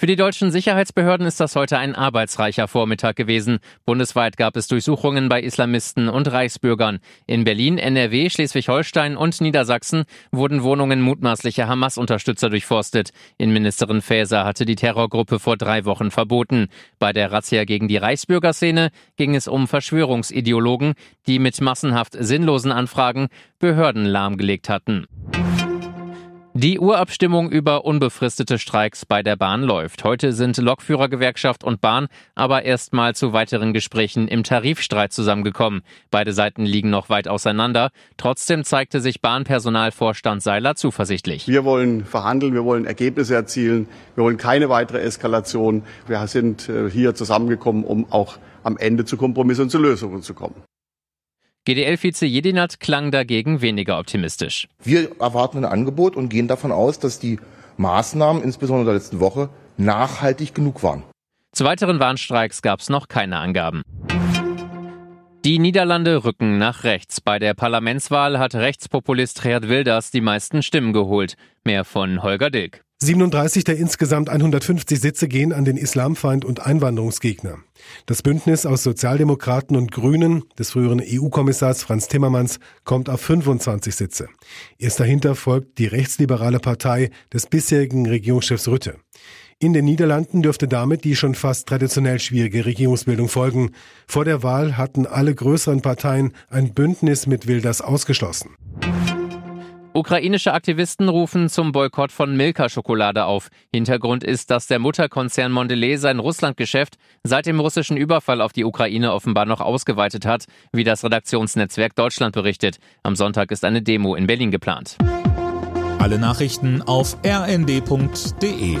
Für die deutschen Sicherheitsbehörden ist das heute ein arbeitsreicher Vormittag gewesen. Bundesweit gab es Durchsuchungen bei Islamisten und Reichsbürgern. In Berlin, NRW, Schleswig-Holstein und Niedersachsen wurden Wohnungen mutmaßlicher Hamas-Unterstützer durchforstet. Innenministerin Faeser hatte die Terrorgruppe vor drei Wochen verboten. Bei der Razzia gegen die Reichsbürgerszene ging es um Verschwörungsideologen, die mit massenhaft sinnlosen Anfragen Behörden lahmgelegt hatten. Die Urabstimmung über unbefristete Streiks bei der Bahn läuft. Heute sind Lokführergewerkschaft und Bahn aber erstmal zu weiteren Gesprächen im Tarifstreit zusammengekommen. Beide Seiten liegen noch weit auseinander. Trotzdem zeigte sich Bahnpersonalvorstand Seiler zuversichtlich. Wir wollen verhandeln, wir wollen Ergebnisse erzielen, wir wollen keine weitere Eskalation. Wir sind äh, hier zusammengekommen, um auch am Ende zu Kompromissen und zu Lösungen zu kommen. GDL-Vize Jedinat klang dagegen weniger optimistisch. Wir erwarten ein Angebot und gehen davon aus, dass die Maßnahmen, insbesondere in der letzten Woche, nachhaltig genug waren. Zu weiteren Warnstreiks gab es noch keine Angaben. Die Niederlande rücken nach rechts. Bei der Parlamentswahl hat Rechtspopulist Geert Wilders die meisten Stimmen geholt. Mehr von Holger Dilk. 37 der insgesamt 150 Sitze gehen an den Islamfeind und Einwanderungsgegner. Das Bündnis aus Sozialdemokraten und Grünen des früheren EU-Kommissars Franz Timmermans kommt auf 25 Sitze. Erst dahinter folgt die rechtsliberale Partei des bisherigen Regierungschefs Rütte. In den Niederlanden dürfte damit die schon fast traditionell schwierige Regierungsbildung folgen. Vor der Wahl hatten alle größeren Parteien ein Bündnis mit Wilders ausgeschlossen. Ukrainische Aktivisten rufen zum Boykott von Milka-Schokolade auf. Hintergrund ist, dass der Mutterkonzern Mondelez sein Russlandgeschäft seit dem russischen Überfall auf die Ukraine offenbar noch ausgeweitet hat, wie das Redaktionsnetzwerk Deutschland berichtet. Am Sonntag ist eine Demo in Berlin geplant. Alle Nachrichten auf rnd.de